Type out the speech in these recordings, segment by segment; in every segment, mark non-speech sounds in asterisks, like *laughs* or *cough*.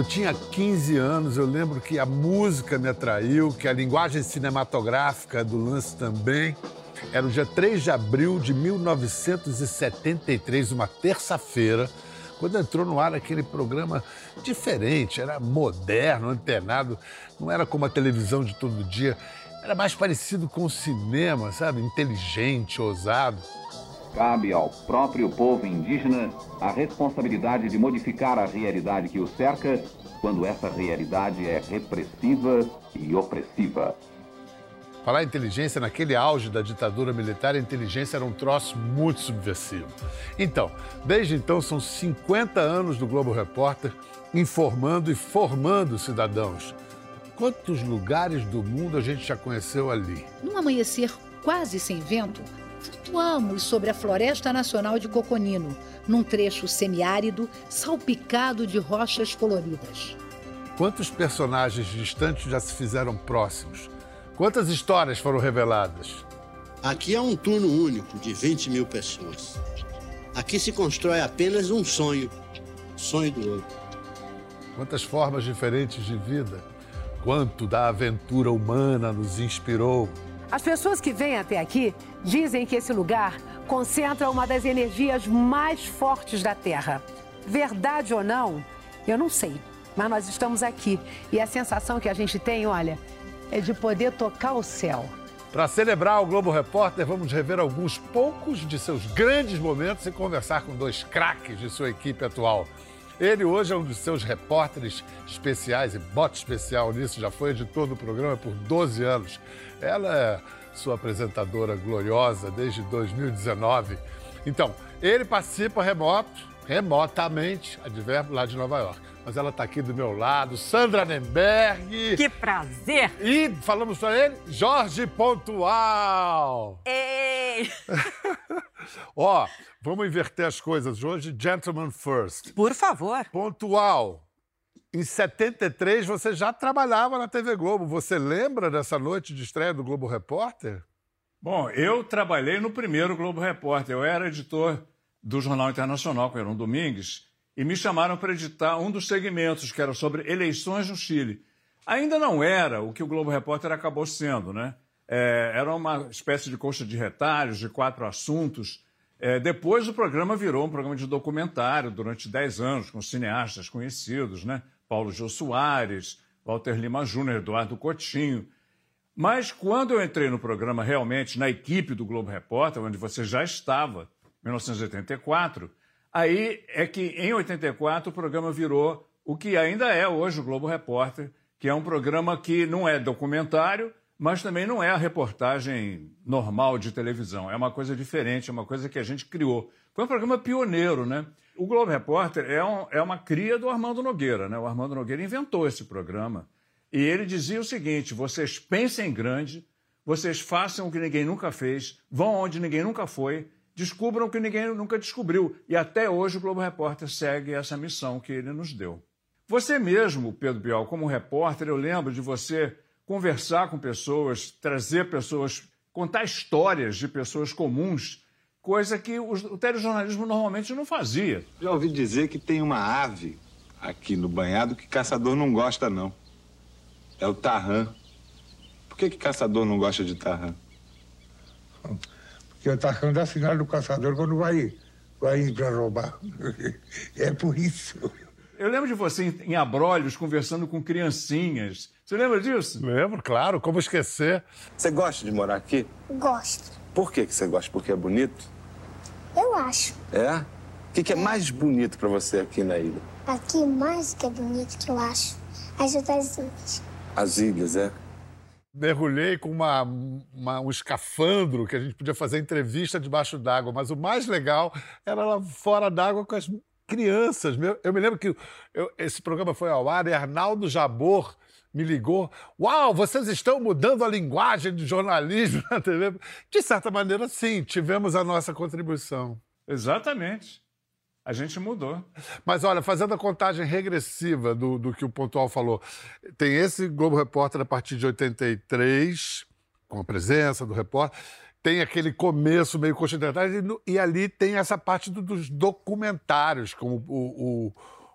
Eu tinha 15 anos, eu lembro que a música me atraiu, que a linguagem cinematográfica do lance também. Era o dia 3 de abril de 1973, uma terça-feira, quando entrou no ar aquele programa diferente, era moderno, antenado, não era como a televisão de todo dia, era mais parecido com o cinema, sabe? Inteligente, ousado. Cabe ao próprio povo indígena a responsabilidade de modificar a realidade que o cerca quando essa realidade é repressiva e opressiva. Falar inteligência, naquele auge da ditadura militar, a inteligência era um troço muito subversivo. Então, desde então, são 50 anos do Globo Repórter informando e formando cidadãos. Quantos lugares do mundo a gente já conheceu ali? Num amanhecer quase sem vento, flutuamos sobre a Floresta Nacional de Coconino, num trecho semiárido salpicado de rochas coloridas. Quantos personagens distantes já se fizeram próximos? Quantas histórias foram reveladas? Aqui é um turno único de 20 mil pessoas. Aqui se constrói apenas um sonho, sonho do outro. Quantas formas diferentes de vida? Quanto da aventura humana nos inspirou? As pessoas que vêm até aqui dizem que esse lugar concentra uma das energias mais fortes da Terra. Verdade ou não, eu não sei. Mas nós estamos aqui e a sensação que a gente tem, olha, é de poder tocar o céu. Para celebrar o Globo Repórter, vamos rever alguns poucos de seus grandes momentos e conversar com dois craques de sua equipe atual. Ele hoje é um dos seus repórteres especiais e bote especial nisso, já foi editor do programa por 12 anos. Ela é sua apresentadora gloriosa desde 2019. Então, ele participa remoto, remotamente, advérbio lá de Nova York. Mas ela está aqui do meu lado, Sandra Nemberg. Que prazer! E falamos para ele, Jorge Pontual. Ei! *laughs* Ó, vamos inverter as coisas hoje. Gentleman first. Por favor. Pontual. Em 73 você já trabalhava na TV Globo. Você lembra dessa noite de estreia do Globo Repórter? Bom, eu trabalhei no primeiro Globo Repórter. Eu era editor do Jornal Internacional, com Heron Domingues, e me chamaram para editar um dos segmentos, que era sobre eleições no Chile. Ainda não era o que o Globo Repórter acabou sendo, né? É, era uma espécie de coxa de retalhos, de quatro assuntos. É, depois o programa virou um programa de documentário durante dez anos, com cineastas conhecidos, né? Paulo Gil Soares, Walter Lima Júnior, Eduardo Coutinho. Mas quando eu entrei no programa realmente, na equipe do Globo Repórter, onde você já estava, 1984, aí é que em 84 o programa virou o que ainda é hoje o Globo Repórter, que é um programa que não é documentário, mas também não é a reportagem normal de televisão. É uma coisa diferente, é uma coisa que a gente criou. Foi um programa pioneiro, né? O Globo Repórter é, um, é uma cria do Armando Nogueira, né? O Armando Nogueira inventou esse programa. E ele dizia o seguinte: vocês pensem grande, vocês façam o que ninguém nunca fez, vão onde ninguém nunca foi, descubram o que ninguém nunca descobriu. E até hoje o Globo Repórter segue essa missão que ele nos deu. Você mesmo, Pedro Bial, como repórter, eu lembro de você conversar com pessoas, trazer pessoas, contar histórias de pessoas comuns, coisa que o telejornalismo normalmente não fazia. Já ouvi dizer que tem uma ave aqui no banhado que caçador não gosta, não. É o tarrã. Por que, que caçador não gosta de tarrã? *laughs* Porque o tarrã dá sinal do caçador quando vai, vai ir para roubar. *laughs* É por isso. Eu lembro de você em abrolhos conversando com criancinhas. Você lembra disso? Lembro, claro. Como esquecer? Você gosta de morar aqui? Gosto. Por que, que você gosta? Porque é bonito? Eu acho. É? O que, que é mais bonito para você aqui na ilha? Aqui, mais que é bonito que eu acho, as outras ilhas. As ilhas, é? Mergulhei com uma, uma, um escafandro que a gente podia fazer entrevista debaixo d'água, mas o mais legal era lá fora d'água com as crianças. Eu me lembro que eu, esse programa foi ao ar e Arnaldo Jabor me ligou. Uau, vocês estão mudando a linguagem do jornalismo na TV. De certa maneira, sim, tivemos a nossa contribuição. Exatamente. A gente mudou. Mas olha, fazendo a contagem regressiva do, do que o Pontual falou, tem esse Globo Repórter a partir de 83, com a presença do repórter. Tem aquele começo meio continental e, e ali tem essa parte do- dos documentários, como o, o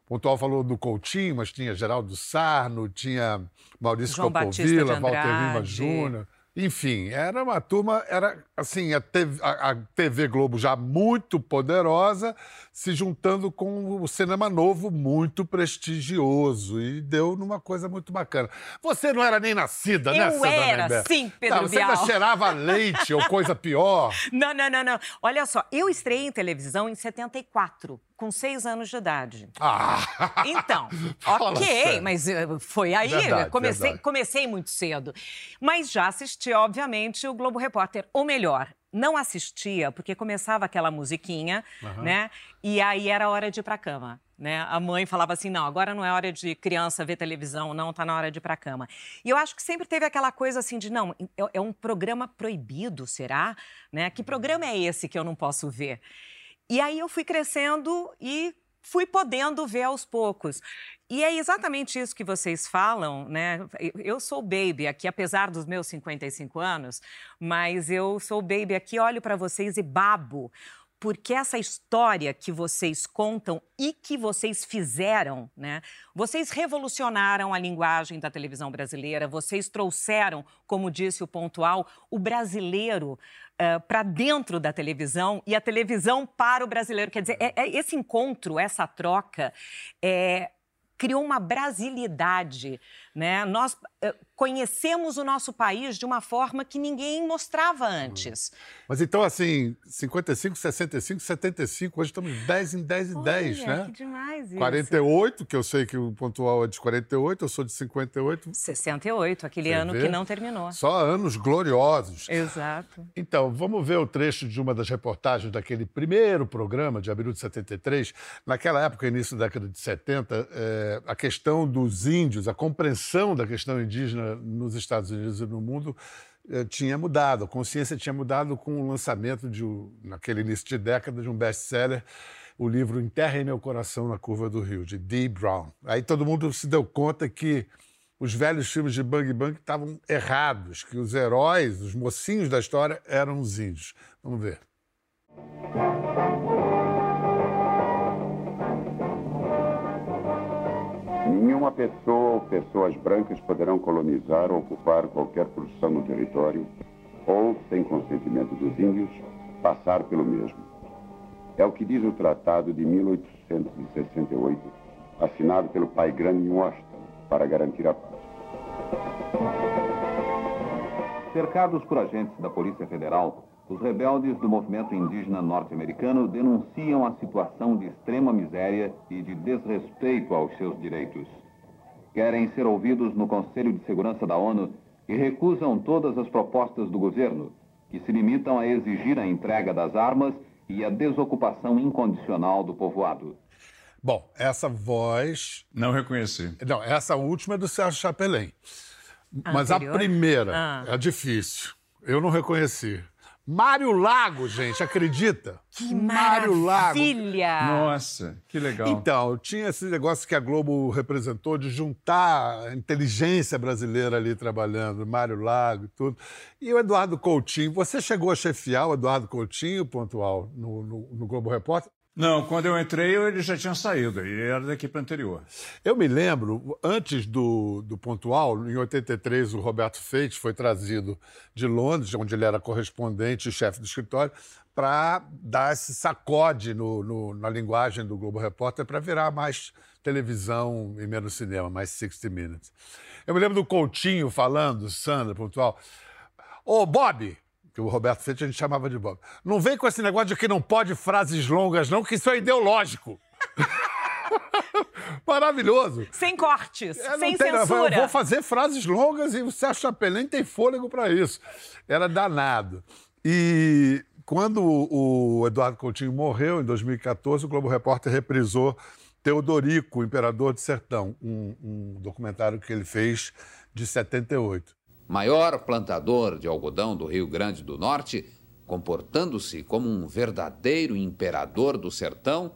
Pontual falou do Coutinho, mas tinha Geraldo Sarno, tinha Maurício João Copovilla, Walter Lima. Júnior. Enfim, era uma turma, era assim, a TV, a- a TV Globo já muito poderosa, se juntando com o cinema novo muito prestigioso e deu numa coisa muito bacana. Você não era nem nascida, né, Eu Sandra era, sim, Pedro não, Você ainda Bial. cheirava *laughs* leite ou coisa pior. Não, não, não, não. Olha só, eu estreiei em televisão em 74, com seis anos de idade. Ah! *laughs* Então, *laughs* ok, sério. mas eh, foi aí, Verdade, comecei, verdade. comecei muito cedo. Mas já assisti, obviamente, o Globo Repórter. Ou melhor, não assistia, porque começava aquela musiquinha, Aham. né? E aí era hora de ir pra cama. Né? A mãe falava assim: não, agora não é hora de criança ver televisão, não, tá na hora de ir pra cama. E eu acho que sempre teve aquela coisa assim de: não, é, é um programa proibido, será? Né? Que programa é esse que eu não posso ver? E aí eu fui crescendo e fui podendo ver aos poucos. E é exatamente isso que vocês falam, né? Eu- sou baby aqui, apesar dos meus 55 anos, mas eu sou baby aqui, olho para vocês e babo. Porque essa história que vocês contam e que vocês fizeram, né? Vocês revolucionaram a linguagem da televisão brasileira, vocês trouxeram, como disse o pontual, o brasileiro para dentro da televisão e a televisão para o brasileiro. Quer dizer, é- é esse encontro, essa troca, é, criou uma brasilidade, né? Nós eh, conhecemos o nosso país de uma forma que ninguém mostrava antes. Mas então, assim, 55, 65, 75, hoje estamos 10 em 10 em 10, Olha, né? que demais isso. 48, que eu sei que o pontual é de 48, eu sou de 58. 68, aquele Você ano vê? que não terminou. Só anos gloriosos. Exato. Então, vamos ver o trecho de uma das reportagens daquele primeiro programa de abril de 73. Naquela época, início da década de 70, a questão dos índios, a compreensão da questão indígena nos Estados Unidos e no mundo eh, tinha mudado. A consciência tinha mudado com o lançamento, de, naquele início de década, de um best-seller, o livro Enterra em Meu Coração na Curva do Rio, de Dee Brown. Aí todo mundo se deu conta que os velhos filmes de Bang Bang estavam errados, que os heróis, os mocinhos da história eram os índios. Vamos ver. Nenhuma pessoa ou pessoas brancas poderão colonizar ou ocupar qualquer porção no território ou, sem consentimento dos índios, passar pelo mesmo. É o que diz o Tratado de 1868, assinado pelo pai grande em Washington, para garantir a paz. Cercados por agentes da Polícia Federal, os rebeldes do movimento indígena norte-americano denunciam a situação de extrema miséria e de desrespeito aos seus direitos. Querem ser ouvidos no Conselho de Segurança da ONU e recusam todas as propostas do governo, que se limitam a exigir a entrega das armas e a desocupação incondicional do povoado. Bom, essa voz. Não reconheci. Não, essa última é do Sérgio Chapelin. Mas a primeira Ah. é difícil. Eu não reconheci. Mário Lago, gente, acredita? Que Mário Lago. maravilha! Nossa, que legal. Então, tinha esse negócio que a Globo representou de juntar a inteligência brasileira ali trabalhando, Mário Lago e tudo. E o Eduardo Coutinho, você chegou a chefiar o Eduardo Coutinho, pontual, no, no, no Globo Repórter? Não, quando eu entrei, ele já tinha saído. Ele era da equipe anterior. Eu me lembro, antes do, do Pontual, em 83, o Roberto Feite foi trazido de Londres, onde ele era correspondente e chefe do escritório, para dar esse sacode no, no- na linguagem do Globo Repórter para virar mais televisão e menos cinema, mais 60 Minutes. Eu me lembro do Coutinho falando, Sandra, Pontual, Ô, Bob, que o Roberto Feite a gente chamava de Bob, não vem com esse negócio de que não pode frases longas, não, que isso é ideológico. *laughs* Maravilhoso. Sem cortes, É, sem tem, censura. Eu vou fazer frases longas e o Sérgio Chapelin tem fôlego para isso. Era danado. E quando o Eduardo Coutinho morreu, em 2014, o Globo Repórter reprisou Teodorico, Imperador do Sertão, um, um documentário que ele fez de 78. Maior plantador de algodão do Rio Grande do Norte, comportando-se como um verdadeiro imperador do sertão,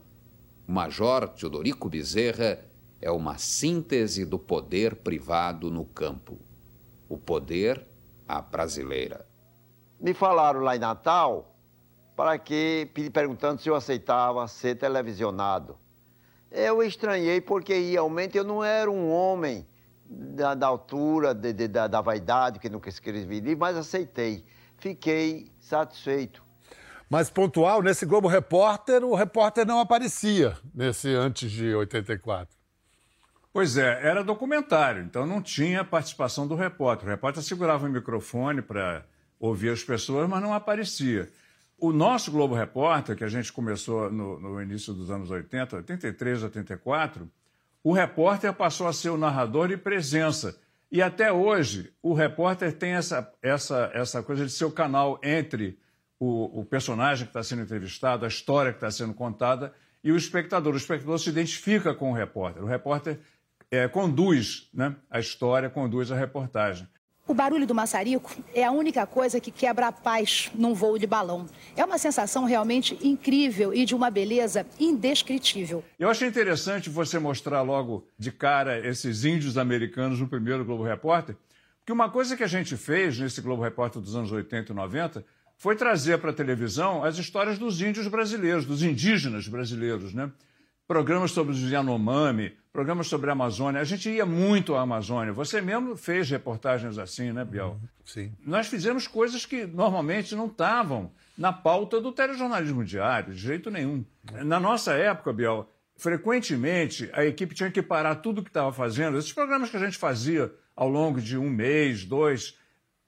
O Major Teodorico Bezerra é uma síntese do poder privado no campo. O poder à brasileira. Me falaram lá em Natal para que, perguntando se eu aceitava ser televisionado. Eu estranhei porque realmente eu não era um homem da, da altura, de, de, da, da, vaidade, que nunca escrevi livro, mas aceitei. Fiquei satisfeito. Mas pontual, nesse Globo Repórter, o repórter não aparecia nesse antes de 84. Pois é, era documentário, então não tinha participação do repórter. O repórter segurava o microfone para ouvir as pessoas, mas não aparecia. O nosso Globo Repórter, que a gente começou no, no início dos anos 80, 83, 84, o repórter passou a ser o narrador de presença. E até hoje, o repórter tem essa, essa, essa coisa de ser o canal entre o, o personagem que está sendo entrevistado, a história que está sendo contada e o espectador. O espectador se identifica com o repórter. O repórter é, conduz né, a história, conduz a reportagem. O barulho do maçarico é a única coisa que quebra a paz num voo de balão. É uma sensação realmente incrível e de uma beleza indescritível. Eu achei interessante você mostrar logo de cara esses índios americanos no primeiro Globo Repórter, porque uma coisa que a gente fez nesse Globo Repórter dos anos 80 e 90 foi trazer para a televisão as histórias dos índios brasileiros, dos indígenas brasileiros, né? Programas sobre os Yanomami, programas sobre a Amazônia. A gente ia muito à Amazônia. Você mesmo fez reportagens assim, né, Biel? Uhum, sim. Nós fizemos coisas que normalmente não estavam na pauta do telejornalismo diário, de jeito nenhum. Na nossa época, Biel, frequentemente a equipe tinha que parar tudo o que estava fazendo. Esses programas que a gente fazia ao longo de um mês, dois,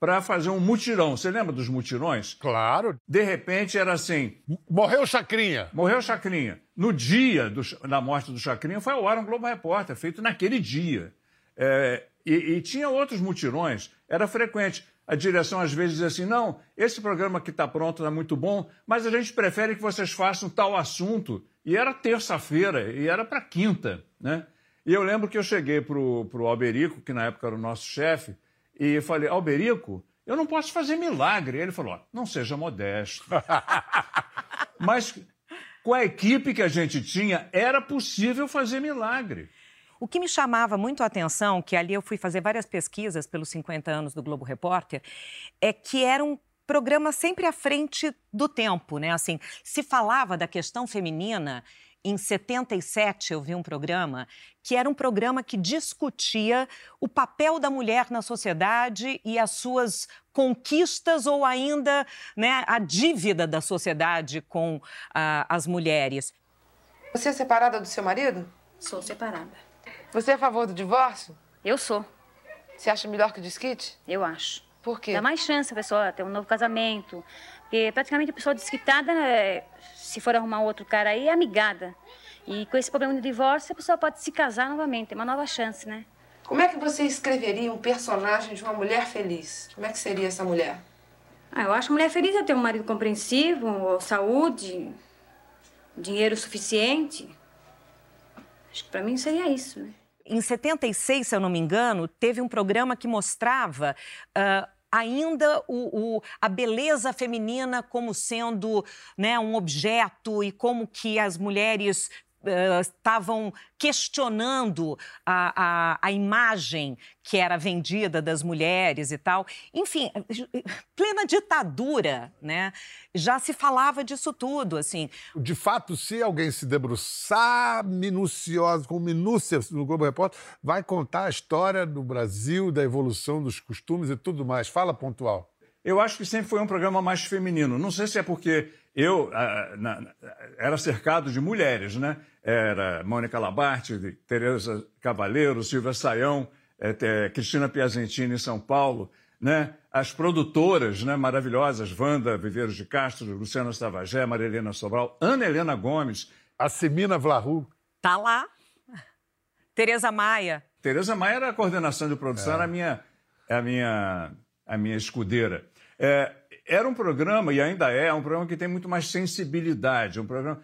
para fazer um mutirão. Você lembra dos mutirões? Claro. De repente era assim. Morreu Chacrinha. Morreu Chacrinha. No dia do, da morte do Chacrinha foi ao ar um Globo Repórter, feito naquele dia. É, e, e, tinha outros mutirões, era frequente. A direção às vezes dizia assim: não, esse programa que está pronto é muito bom, mas a gente prefere que vocês façam tal assunto. E era terça-feira, e era para quinta. Né? E eu lembro que eu cheguei para o Alberico, que na época era o nosso chefe, e falei, Alberico, eu não posso fazer milagre. Ele falou, não seja modesto. *laughs* Mas com a equipe que a gente tinha, era possível fazer milagre. O que me chamava muito a atenção, que ali eu fui fazer várias pesquisas pelos 50 anos do Globo Repórter, é que era um programa sempre à frente do tempo, né? Assim, se falava da questão feminina em 77, eu vi um programa que era um programa que discutia o papel da mulher na sociedade e as suas conquistas ou ainda né, a dívida da sociedade com uh, as mulheres. Você é separada do seu marido? Sou separada. Você é a favor do divórcio? Eu sou. Você acha melhor que o desquite? Eu acho. Por quê? Dá mais chance a pessoa ter um novo casamento. Porque praticamente a pessoa desquitada, né, se for arrumar outro cara aí, é amigada. E com esse problema de divórcio, a pessoa pode se casar novamente, é uma nova chance, né? Como é que você escreveria um personagem de uma mulher feliz? Como é que seria essa mulher? Ah, eu acho que a mulher feliz é ter um marido compreensivo, saúde, dinheiro suficiente. Acho que pra mim seria isso, né? Em 76, se eu não me engano, teve um programa que mostrava uh, ainda o, o, a beleza feminina como sendo né, um objeto e como que as mulheres estavam questionando a, a, a, imagem que era vendida das mulheres e tal. Enfim, plena ditadura, né? Já se falava disso tudo, assim. De fato, se alguém se debruçar minucioso, com minúcia no Globo Repórter, vai contar a história do Brasil, da evolução dos costumes e tudo mais. Fala pontual. Eu acho que sempre foi um programa mais feminino. Não sei se é porque eu ah, na, era cercado de mulheres, né? Era Mônica Labarte, Tereza Cavaleiro, Silvia Saião, é, Cristina Piazentini em São Paulo, né? As produtoras, né? Maravilhosas, Wanda Viveiros de Castro, Luciana Savagé, Maria Helena Sobral, Ana Helena Gomes. A Semina Vlahu. Tá lá. Tereza Maia. Tereza Maia era a coordenação de produção, é. era a minha, a minha, a minha escudeira. É, era um programa, e ainda é, um programa que tem muito mais sensibilidade. Um programa...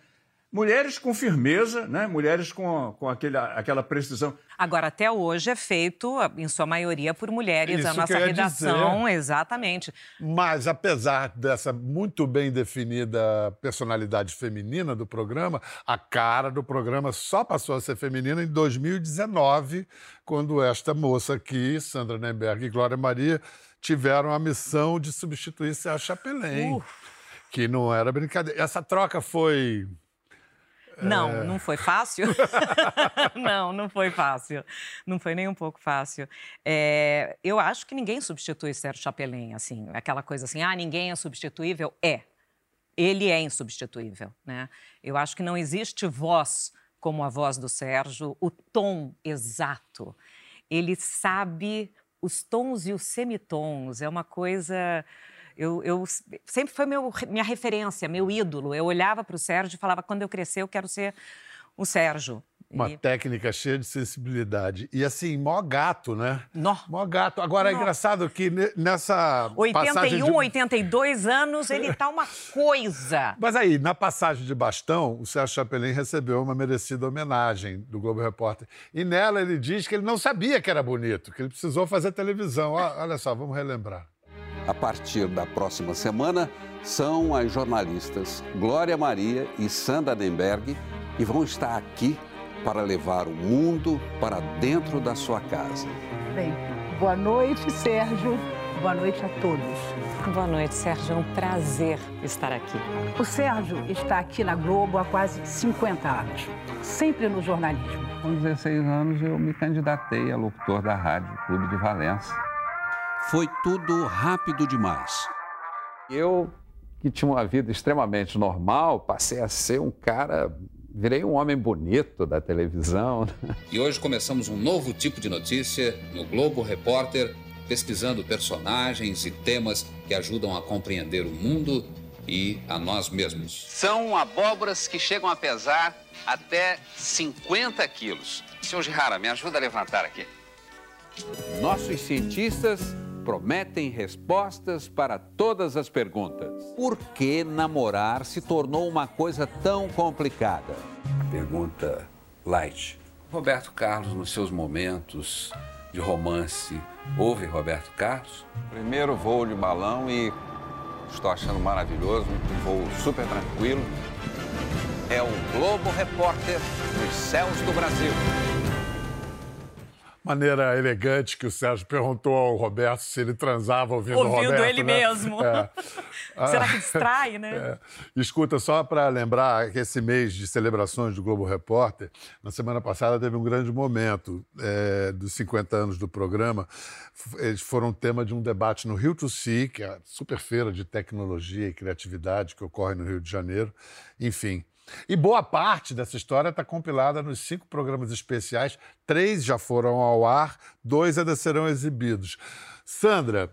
mulheres com firmeza, né? mulheres com, com aquele, aquela precisão. Agora, até hoje é feito, em sua maioria, por mulheres. Isso a nossa redação, dizer. exatamente. Mas, apesar dessa muito bem definida personalidade feminina do programa, a cara do programa só passou a ser feminina em 2019, quando esta moça aqui, Sandra Nemberg e Glória Maria, tiveram a missão de substituir Sérgio Chapelin. Uh. Que não era brincadeira. Essa troca foi não, é... não foi fácil. *laughs* não, não foi fácil. Não foi nem um pouco fácil. É, eu acho que ninguém substitui Sérgio Chapelin, assim, aquela coisa assim, ah, ninguém é substituível. É. Ele é insubstituível, né? Eu acho que não existe voz como a voz do Sérgio, o tom exato. Ele sabe os tons e os semitons. É uma coisa eu, eu sempre foi meu, minha referência, meu ídolo. Eu olhava para o Sérgio e falava: quando eu crescer, eu quero ser o Sérgio. Uma e... técnica cheia de sensibilidade. E assim, mó gato, né? Nó. Mó gato. Agora, Nó. é engraçado que nessa 81, de... 82 anos, ele tá uma coisa. Mas aí, na passagem de bastão, o Sérgio Chapelin recebeu uma merecida homenagem do Globo Repórter. E nela ele diz que ele não sabia que era bonito, que ele precisou fazer televisão. Olha só, vamos relembrar a partir da próxima semana, são as jornalistas Glória Maria e Sandra Denberg que vão estar aqui para levar o mundo para dentro da sua casa. Bem, boa noite, Sérgio. Boa noite a todos. Boa noite, Sérgio. É um prazer estar aqui. O Sérgio está aqui na Globo há quase 50 anos, sempre no jornalismo. Com 16 anos, eu me candidatei a locutor da Rádio Clube de Valença. Foi tudo rápido demais. Eu, que tinha uma vida extremamente normal, passei a ser um cara virei um homem bonito da televisão. Né? E hoje começamos um novo tipo de notícia no Globo Repórter, pesquisando personagens e temas que ajudam a compreender o mundo e a nós mesmos. São abóboras que chegam a pesar até 50 quilos. Senhor Gihara, me ajuda a levantar aqui. Nossos cientistas prometem respostas para todas as perguntas. Por que namorar se tornou uma coisa tão complicada? Pergunta light. Roberto Carlos, nos seus momentos de romance, ouve Roberto Carlos? Primeiro voo de balão e estou achando maravilhoso, um voo super tranquilo. É o Globo Repórter nos céus do Brasil maneira elegante que o Sérgio perguntou ao Roberto se ele transava ouvindo, ouvindo o Roberto. ele né? mesmo. É. *laughs* Será que distrai, *laughs* né? É. Escuta, só para lembrar que esse mês de celebrações do Globo Repórter, na semana passada teve um grande momento é, dos 50 anos do programa. Eles foram tema de um debate no Rio to Sea, que é a super feira de tecnologia e criatividade que ocorre no Rio de Janeiro. Enfim, e boa parte dessa história está compilada nos cinco programas especiais. Três já foram ao ar, dois ainda serão exibidos. Sandra,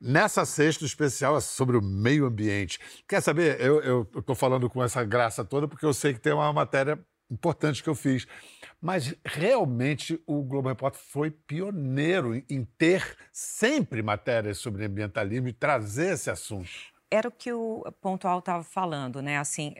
nessa sexta especial é sobre o meio ambiente. Quer saber? Eu estou falando com essa graça toda porque eu sei que tem uma matéria importante que eu fiz. Mas realmente o Globo Repórter foi pioneiro em ter sempre matérias sobre ambientalismo e trazer esse assunto. Era o que o Pontual estava falando, né? Assim,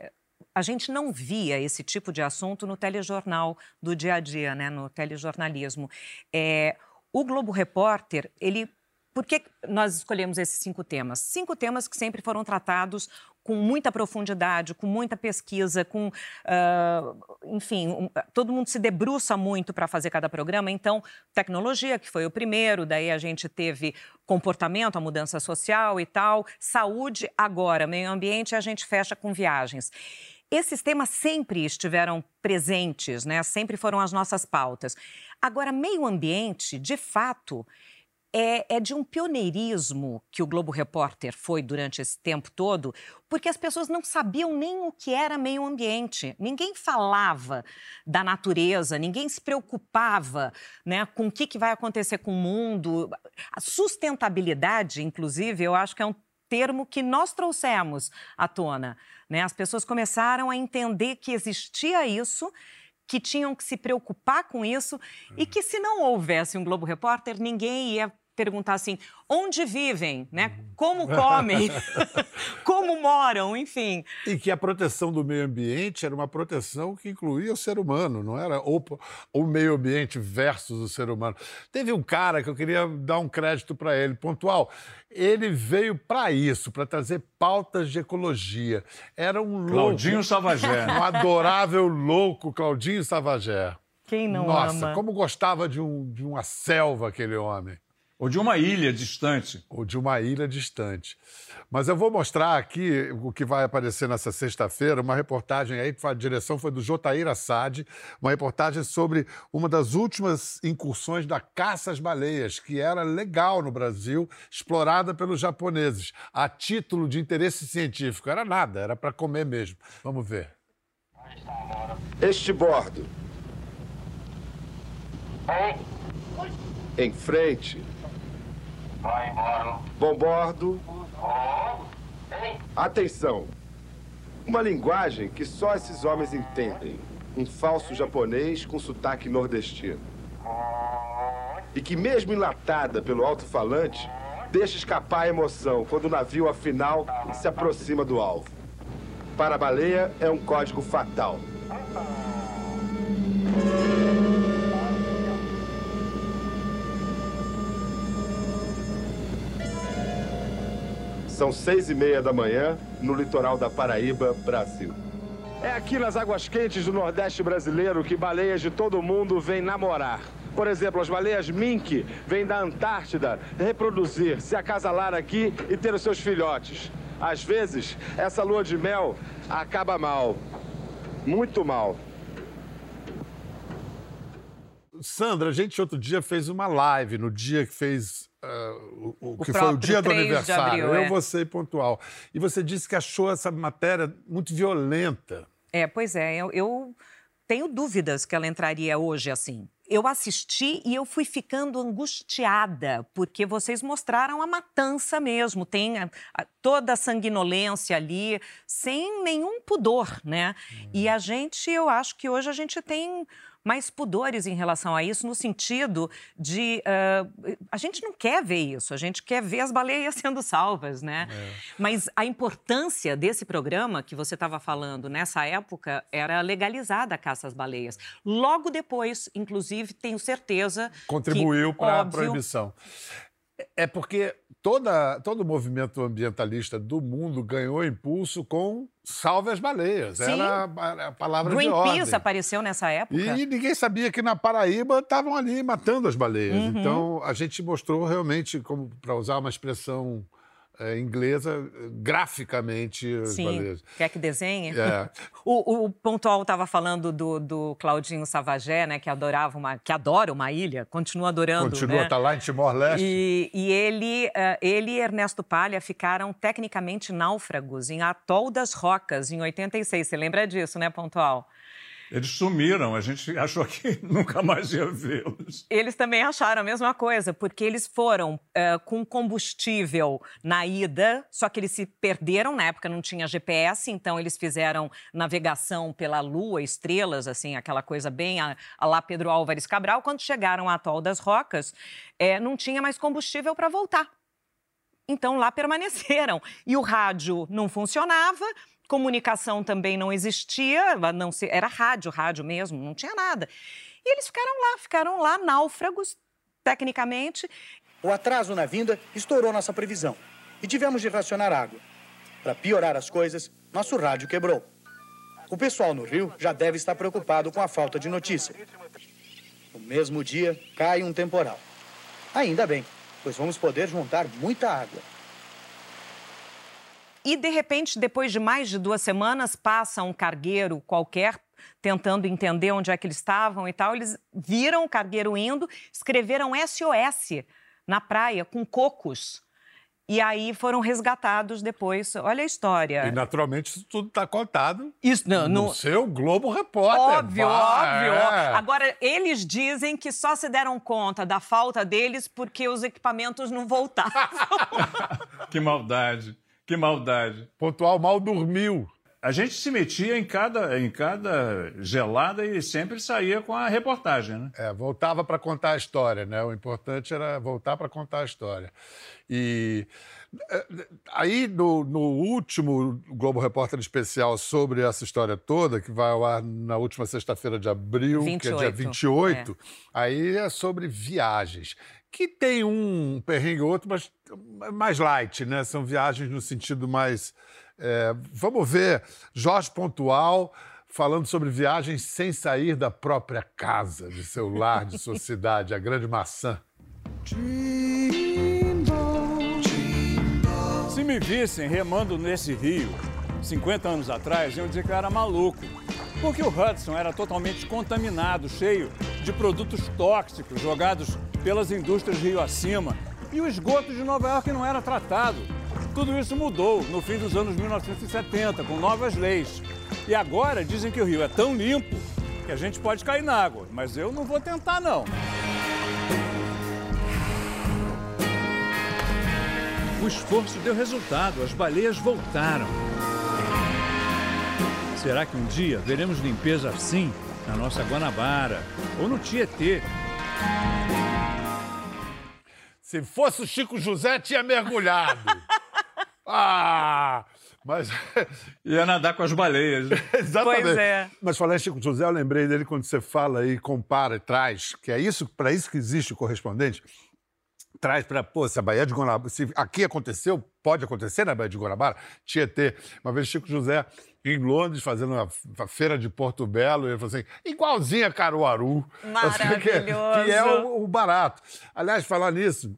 a gente não via esse tipo de assunto no telejornal do dia a dia, né, no telejornalismo. É, o Globo Repórter, ele por que nós escolhemos esses cinco temas? Cinco temas que sempre foram tratados com muita profundidade, com muita pesquisa, com, uh, enfim, um, todo mundo se debruça muito para fazer cada programa. Então, tecnologia, que foi o primeiro, daí a gente teve comportamento, a mudança social e tal, saúde, agora, meio ambiente, a gente fecha com viagens. Esses temas sempre estiveram presentes, né? sempre foram as nossas pautas. Agora, meio ambiente, de fato, é, é, de um pioneirismo que o Globo Repórter foi durante esse tempo todo, porque as pessoas não sabiam nem o que era meio ambiente. Ninguém falava da natureza, ninguém se preocupava né, com o que, que vai acontecer com o mundo. A sustentabilidade, inclusive, eu acho que é um termo que nós trouxemos à tona. Né? As pessoas começaram a entender que existia isso, que tinham que se preocupar com isso uhum. e que se não houvesse um Globo Repórter, ninguém ia perguntar assim: onde vivem, né? Como *laughs* comem, *laughs* como moram, enfim. E que a proteção do meio ambiente era uma proteção que incluía o ser humano, não era o, o meio ambiente versus o ser humano. Teve um cara que eu queria dar um crédito para ele, pontual. Ele veio para isso, para trazer pautas de ecologia. Era um louco. Claudinho Savagé. Um adorável louco Claudinho Savagé. Quem não Nossa, ama? como gostava de, um, de uma selva aquele homem. Ou de uma ilha distante. Ou de uma ilha distante. Mas eu vou mostrar aqui o que vai aparecer nessa sexta-feira, uma reportagem aí, que a direção foi do Jotair Assad, uma reportagem sobre uma das últimas incursões da caça às baleias, que era legal no Brasil, explorada pelos japoneses, a título de interesse científico. Era nada, era para comer mesmo. Vamos ver. Este bordo. Em frente. Bom bordo. Atenção. Uma linguagem que só esses homens entendem. Um falso japonês com sotaque nordestino. E que, mesmo enlatada pelo alto-falante, deixa escapar a emoção quando o navio, afinal, se aproxima do alvo. Para a baleia, é um código fatal. São seis e meia da manhã, no litoral da Paraíba, Brasil. É aqui nas águas quentes do Nordeste brasileiro que baleias de todo mundo vêm namorar. Por exemplo, as baleias mink vêm da Antártida reproduzir, se acasalar aqui e ter os seus filhotes. Às vezes, essa lua de mel acaba mal. Muito mal. Sandra, a gente outro dia fez uma live, no dia que fez uh, o, O que foi o dia do 3 de aniversário. abril, eu, é. você e pontual. E você disse que achou essa matéria muito violenta. É, pois é, eu, eu tenho dúvidas que ela entraria hoje assim. Eu assisti e eu fui ficando angustiada, porque vocês mostraram a matança mesmo, tem a- a- toda a sanguinolência ali, sem nenhum pudor, né? E a gente, eu acho que hoje a gente tem mais pudores em relação a isso, no sentido de. ah, a gente não quer ver isso, a gente quer ver as baleias *laughs* sendo salvas, né? Mas a importância desse programa que você estava falando nessa época era legalizada a caça às baleias. Logo depois, inclusive, tenho certeza. Contribuiu para a proibição. É porque toda, todo o movimento ambientalista do mundo ganhou impulso com salve as baleias. Sim. Era a, palavra de ordem. Greenpeace apareceu nessa época. E ninguém sabia que na Paraíba estavam ali matando as baleias. Uhum. Então a gente mostrou realmente, como para usar uma expressão eh, inglesa, graficamente Sim. Quer que desenhe? É. *laughs* O, o Pontual estava falando do, do Claudinho Savagé, né? Que adorava uma, que adora uma ilha, continua adorando. Continua, né? tá lá em Timor-Leste. E, e ele, eh, ele e Ernesto Palha ficaram tecnicamente náufragos em Atol das Rocas, em 86. Você lembra disso, né, Pontual? Eles sumiram, a gente achou que *laughs* nunca mais ia vê-los. Eles também acharam a mesma coisa, porque eles foram eh, com combustível na ida, só que eles se perderam, na época não tinha GPS, então eles fizeram navegação pela lua, estrelas, assim, aquela coisa bem a, a lá Pedro Álvares Cabral. Quando chegaram a Atol das Rocas, eh, não tinha mais combustível para voltar. Então lá permaneceram. E o rádio não funcionava, comunicação também não existia, não se, era rádio, rádio mesmo, não tinha nada. E eles ficaram lá, ficaram lá, náufragos, tecnicamente. O atraso na vinda estourou nossa previsão e tivemos de racionar água. Para piorar as coisas, nosso rádio quebrou. O pessoal no Rio já deve estar preocupado com a falta de notícia. No mesmo dia, cai um temporal. Ainda bem, pois vamos poder juntar muita água. E, de repente, depois de mais de duas semanas, passa um cargueiro qualquer tentando entender onde é que eles estavam e tal. Eles viram o cargueiro indo, escreveram SOS na praia com cocos. E aí foram resgatados depois. Olha a história. E naturalmente isso tudo está contado Isso, não, no no- seu Globo Repórter. Óbvio, Bah, óbvio. é. Agora, eles dizem que só se deram conta da falta deles porque os equipamentos não voltavam. *laughs* Que maldade, que maldade. Pontual mal dormiu. a gente se metia em cada, em cada gelada e sempre saía com a reportagem, né? É, voltava para contar a história, né? O importante era voltar para contar a história. E é, aí, no, no, último Globo Repórter especial sobre essa história toda, que vai ao ar na última sexta-feira de abril, 28, que é dia 28, é. aí é sobre viagens. Que tem um perrengue ou outro, mas mais light, né? São viagens no sentido mais é, vamos ver Jorge Pontual falando sobre viagens sem sair da própria casa, de seu lar, de sua *laughs* cidade, a grande maçã. Se me vissem remando nesse rio 50 anos atrás, iam dizer que eu era maluco. Porque o Hudson era totalmente contaminado, cheio de produtos tóxicos jogados pelas indústrias rio acima. E o esgoto de Nova York não era tratado. Tudo isso mudou no fim dos anos 1970, com novas leis. E agora dizem que o rio é tão limpo que a gente pode cair na água, mas eu não vou tentar, não. O esforço deu resultado, as baleias voltaram. Será que um dia veremos limpeza assim na nossa Guanabara ou no Tietê? Se fosse o Chico José, tinha mergulhado. *laughs* Ah! Mas. *laughs* Ia nadar com as baleias. *laughs* Exatamente. Pois é. Mas falando em Chico José, eu lembrei dele quando você fala e compara e traz, que é isso, para isso que existe o correspondente. Traz para, pô, se a Baía de Guanabara. Se aqui aconteceu, pode acontecer na Baía de Guanabara, Tietê. Uma vez Chico José em Londres, fazendo uma, feira de Porto Belo, ele falou assim, igualzinha Caruaru. Maravilhoso. Que, é, que é o, o barato. Aliás, falar nisso,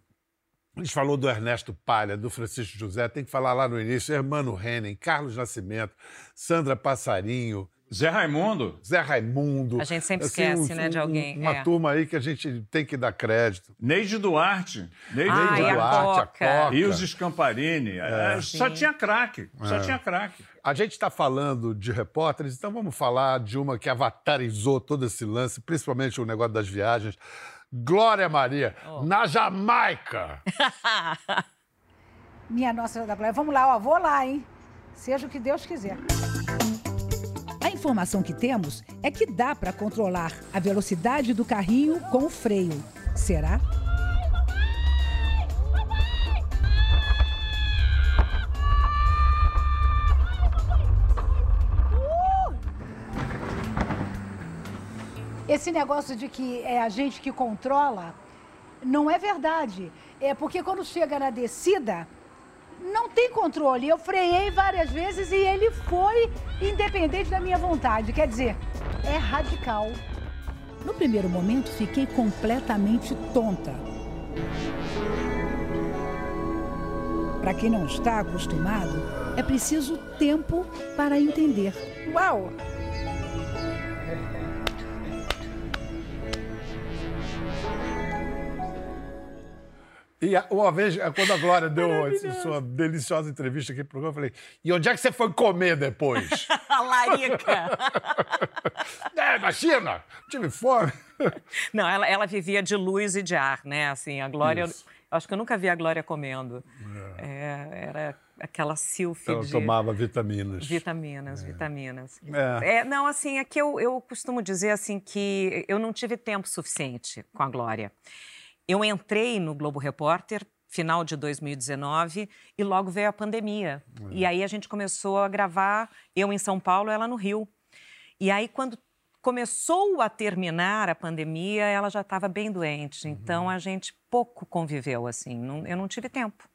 a gente falou do Ernesto Palha, do Francisco José, tem que falar lá no início, Hermano Henning, Carlos Nascimento, Sandra Passarinho. Zé Raimundo. Zé Raimundo. A gente sempre assim, esquece, um, né, de alguém. Uma é. turma aí que a gente tem que dar crédito. Neide Duarte. Neide ah, Duarte, a Coca. a Coca. E os Scamparini. É. é só tinha craque, só é. tinha craque. A gente está falando de repórteres, então vamos falar de uma que avatarizou todo esse lance, principalmente o negócio das viagens. Glória Maria, oh. na Jamaica. *laughs* Minha Nossa da Glória. Vamos lá, ó, vou lá, hein? Seja o que Deus quiser. Informação que temos é que dá para controlar a velocidade do carrinho com o freio. Será? esse negócio de que é a gente que controla, não é verdade. É porque quando chega na descida, não tem controle. Eu freiei várias vezes e ele foi independente da minha vontade. Quer dizer, é radical. No primeiro momento, fiquei completamente tonta. Para quem não está acostumado, é preciso tempo para entender. Uau! E uma vez, é, quando a Glória deu sua deliciosa entrevista aqui pro programa, eu falei: e onde é que você foi comer depois? *laughs* a larica. *laughs* é, na China, tive fome. *laughs* Não, ela, ela vivia de luz e de ar, né? Assim, a Glória. Eu, acho que eu nunca vi a Glória comendo. É. É, era aquela silfe Ela de... tomava vitaminas. Vitaminas, é. vitaminas. É. é. não, assim, é que eu, eu costumo dizer assim que eu não tive tempo suficiente com a Glória. Eu entrei no Globo Repórter final de 2019 e logo veio a pandemia. Uhum. E aí a gente começou a gravar, eu em São Paulo, ela no Rio. E aí quando começou a terminar a pandemia, ela já estava bem doente. Uhum. Então a gente pouco conviveu assim, não, eu não tive tempo.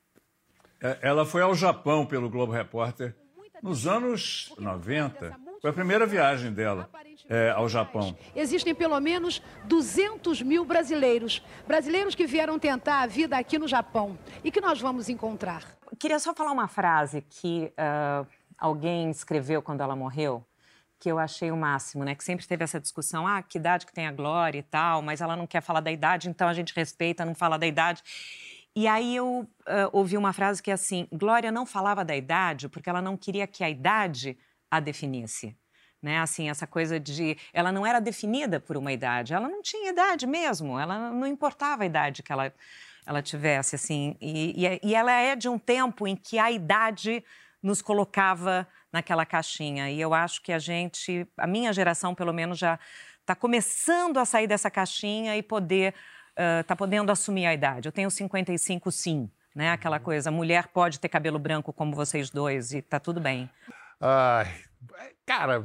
É, ela foi ao Japão pelo Globo Repórter nos anos 90. Foi a primeira viagem dela é, ao Japão. Existem pelo menos 200 mil brasileiros, brasileiros que vieram tentar a vida aqui no Japão e que nós vamos encontrar. Queria só falar uma frase que uh, alguém escreveu quando ela morreu, que eu achei o máximo, né? Que sempre teve essa discussão, ah, que idade que tem a Glória e tal, mas ela não quer falar da idade, então a gente respeita, não fala da idade. E aí eu uh, ouvi uma frase que é assim: Glória não falava da idade porque ela não queria que a idade a definisse. Né? Assim, essa coisa de ela não era definida por uma idade, ela não tinha idade mesmo, ela não importava a idade que ela, ela tivesse, assim, e, e, e ela é de um tempo em que a idade nos colocava naquela caixinha. E eu acho que a gente, a minha geração pelo menos já está começando a sair dessa caixinha e poder, está uh, podendo assumir a idade. Eu tenho 55, sim, né? Aquela coisa, mulher pode ter cabelo branco como vocês dois e tá tudo bem. Ai, cara,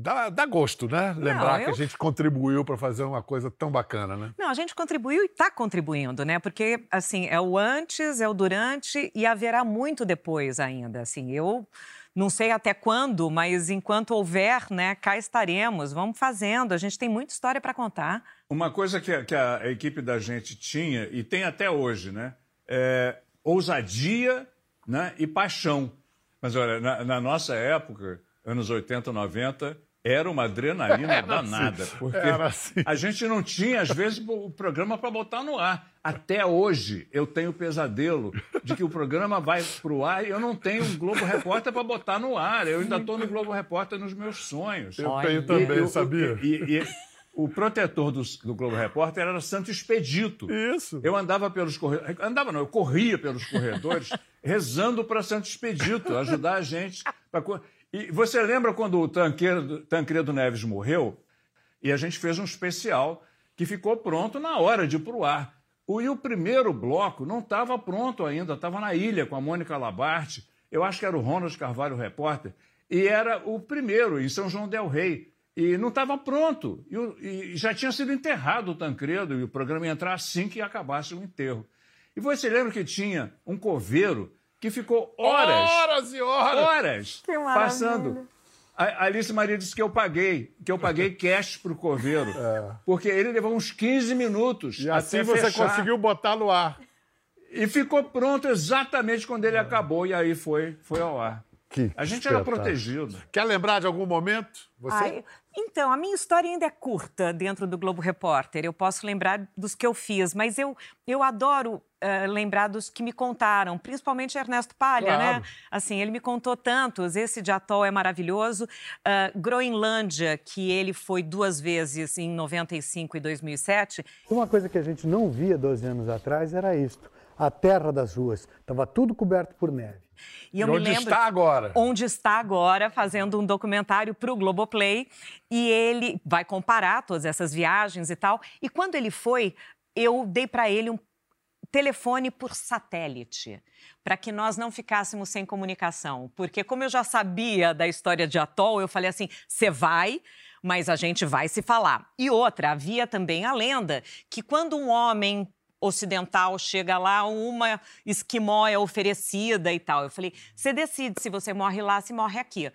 Dá, dá, gosto, né? Lembrar Não, eu... que a gente contribuiu para fazer uma coisa tão bacana, né? Não, a gente contribuiu e está contribuindo, né? Porque, assim, é o antes, é o durante e haverá muito depois ainda. Assim, eu não sei até quando, mas enquanto houver, né, cá estaremos. Vamos fazendo. A gente tem muita história para contar. Uma coisa que a, que a, equipe da gente tinha e tem até hoje, né? É ousadia né, e paixão. Mas olha, na, na nossa época, anos 80, 90 era uma adrenalina era danada, assim, porque assim. a gente não tinha, às vezes, o programa para botar no ar. Até hoje eu tenho pesadelo de que o programa vai para o ar e eu não tenho um Globo Repórter para botar no ar. Eu ainda estou no Globo Repórter nos meus sonhos. Eu tenho também, e, sabia? E, e, o protetor do, do, Globo Repórter era Santo Expedito. Isso. Eu andava pelos corredores. Andava, não, eu corria pelos corredores rezando para Santo Expedito ajudar a gente. Pra... E você lembra quando o Tancredo, Tancredo Neves morreu? E a gente fez um especial que ficou pronto na hora de ir para o ar. E o primeiro bloco não estava pronto ainda, estava na ilha com a Mônica Labarte, eu acho que era o Ronald Carvalho, repórter, e era o primeiro, em São João Del Rei. E não estava pronto. E, já tinha sido enterrado o Tancredo, e o programa ia entrar assim que acabasse o enterro. E você lembra que tinha um coveiro que ficou horas. Horas e horas! Horas! passando. A Alice Maria disse que eu paguei, que eu paguei *laughs* cash pro coveiro. É. Porque ele levou uns 15 minutos. E assim você fechar. conseguiu botar no ar. E ficou pronto exatamente quando ele é. acabou, e aí foi, foi ao ar. Que a gente era protegido. Quer lembrar de algum momento? Você? Ai, então, a minha história ainda é curta dentro do Globo Repórter. Eu posso lembrar dos que eu fiz, mas eu, eu adoro uh, lembrar dos que me contaram, principalmente Ernesto Palha, né? claro. né? Assim, ele me contou tantos. Esse de Atol é maravilhoso. Uh, Groenlândia, que ele foi duas vezes em 95 e 2007. Uma coisa que a gente não via 12 anos atrás era isto: a terra das ruas. Estava tudo coberto por neve. E eu e me onde lembro está agora? Onde está agora, fazendo um documentário para o Globoplay. E ele vai comparar todas essas viagens e tal. E quando ele foi, eu dei para ele um telefone por satélite, para que nós não ficássemos sem comunicação. Porque, como eu já sabia da história de Atol, eu falei assim: você vai, mas a gente vai se falar. E outra, havia também a lenda que quando um homem ocidental chega lá, uma esquimó é oferecida e tal. Eu falei, você decide se você morre lá, se morre aqui.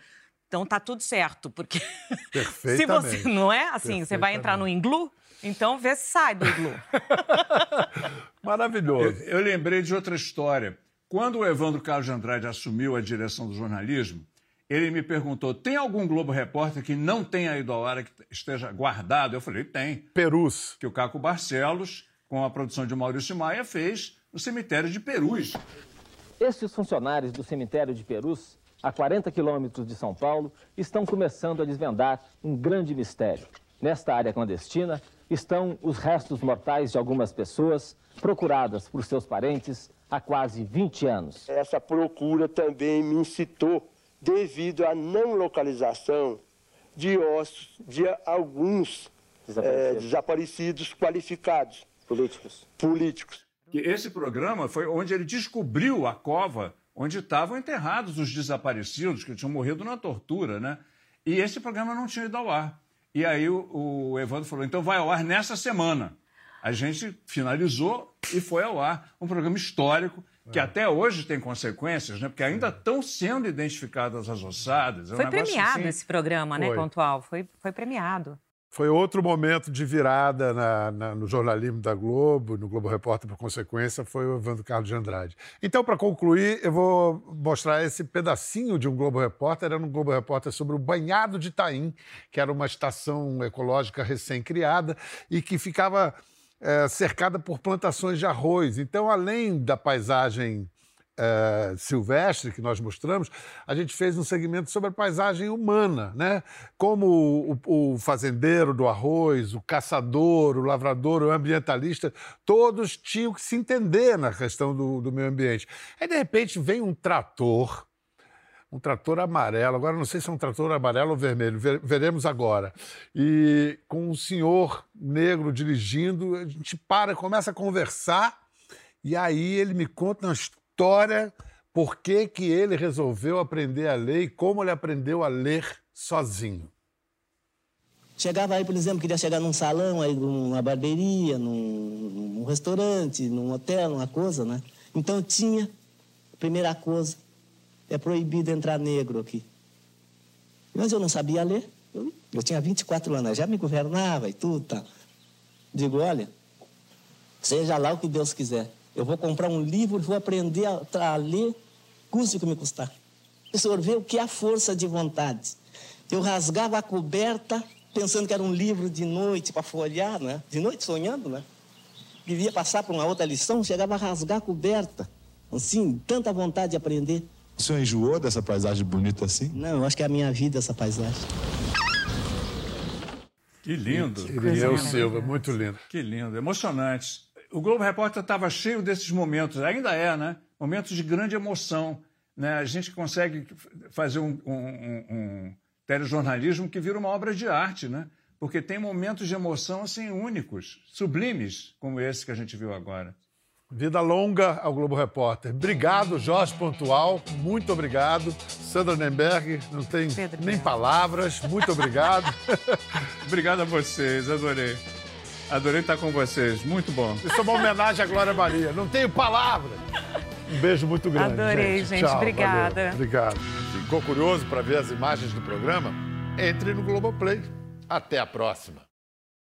Então tá tudo certo, porque *laughs* se você não é assim, você vai entrar no iglu, então vê se sai do iglu. *laughs* Maravilhoso. Eu, eu, lembrei de outra história. Quando o Evandro Carlos de Andrade assumiu a direção do jornalismo, ele me perguntou: tem algum Globo Repórter que não tenha ido ao ar, que esteja guardado? Eu falei: tem. Perus. Que o Caco Barcelos com a produção de Maurício Maia, fez no cemitério de Perus. Estes funcionários do cemitério de Perus, a 40 quilômetros de São Paulo, estão começando a desvendar um grande mistério. Nesta área clandestina estão os restos mortais de algumas pessoas procuradas por seus parentes há quase 20 anos. Essa procura também me incitou devido à não localização de ossos de alguns desaparecidos, é, desaparecidos qualificados. Políticos. Políticos. Esse programa foi onde ele descobriu a cova onde estavam enterrados os desaparecidos que tinham morrido na tortura, né? E esse programa não tinha ido ao ar. E aí o, o Evandro falou: então vai ao ar nessa semana. A gente finalizou e foi ao ar. Um programa histórico que é. até hoje tem consequências, né? Porque ainda estão sendo identificadas as ossadas. É um foi premiado assim... esse programa, né, Pontual? Foi, foi premiado. Foi outro momento de virada na, na, no jornalismo da Globo, no Globo Repórter, por consequência, foi o Evandro Carlos de Andrade. Então, para concluir, eu vou mostrar esse pedacinho de um Globo Repórter. Era um Globo Repórter sobre o Banhado de Itaim, que era uma estação ecológica recém-criada e que ficava é, cercada por plantações de arroz. Então, além da paisagem uh, silvestre que nós mostramos, a gente fez um segmento sobre a paisagem humana, né? Como o, o, fazendeiro do arroz, o caçador, o lavrador, o ambientalista, todos tinham que se entender na questão do, do meio ambiente. Aí, de repente, vem um trator um trator amarelo. Agora não sei se é um trator amarelo ou vermelho, veremos agora. E com um senhor negro dirigindo, a gente para, começa a conversar e aí ele me conta uma história por que, que ele resolveu aprender a ler e como ele aprendeu a ler sozinho. Chegava aí, por exemplo, queria chegar num salão, aí numa barbearia, num, num restaurante, num hotel, numa coisa, né? Então tinha, primeira coisa, é proibido entrar negro aqui. Mas eu não sabia ler. Eu, eu tinha 24 anos, já me governava e tudo, tá. Digo, olha, seja lá o que Deus quiser. Eu vou comprar um livro e vou aprender a, a ler, custe o que me custar. O senhor vê o que é a força de vontade. Eu rasgava a coberta pensando que era um livro de noite para folhear, né? De noite sonhando, né? Queria passar para uma outra lição, chegava a rasgar a coberta. Assim, tanta vontade de aprender. O senhor enjoou dessa paisagem bonita assim? Não, eu acho que é a minha vida essa paisagem. Que lindo. Irineu Silva, muito lindo. Que lindo, emocionante. O Globo Repórter estava cheio desses momentos, ainda é, né? Momentos de grande emoção. Né? A gente consegue fazer um, um, um telejornalismo que vira uma obra de arte, né? Porque tem momentos de emoção assim únicos, sublimes, como esse que a gente viu agora. Vida longa ao Globo Repórter. Obrigado, Jorge Pontual. Muito obrigado. Sandra Nemberg, não tem Pedro nem palavras. Muito obrigado. *laughs* obrigado a vocês, adorei. Adorei estar com vocês. Muito bom. Isso é uma homenagem à Glória Maria. Não tenho palavras. Um beijo muito grande. Adorei, gente. gente. Tchau, Obrigada. Valeu. Obrigado. Ficou curioso para ver as imagens do programa? Entre no Globoplay. Até a próxima.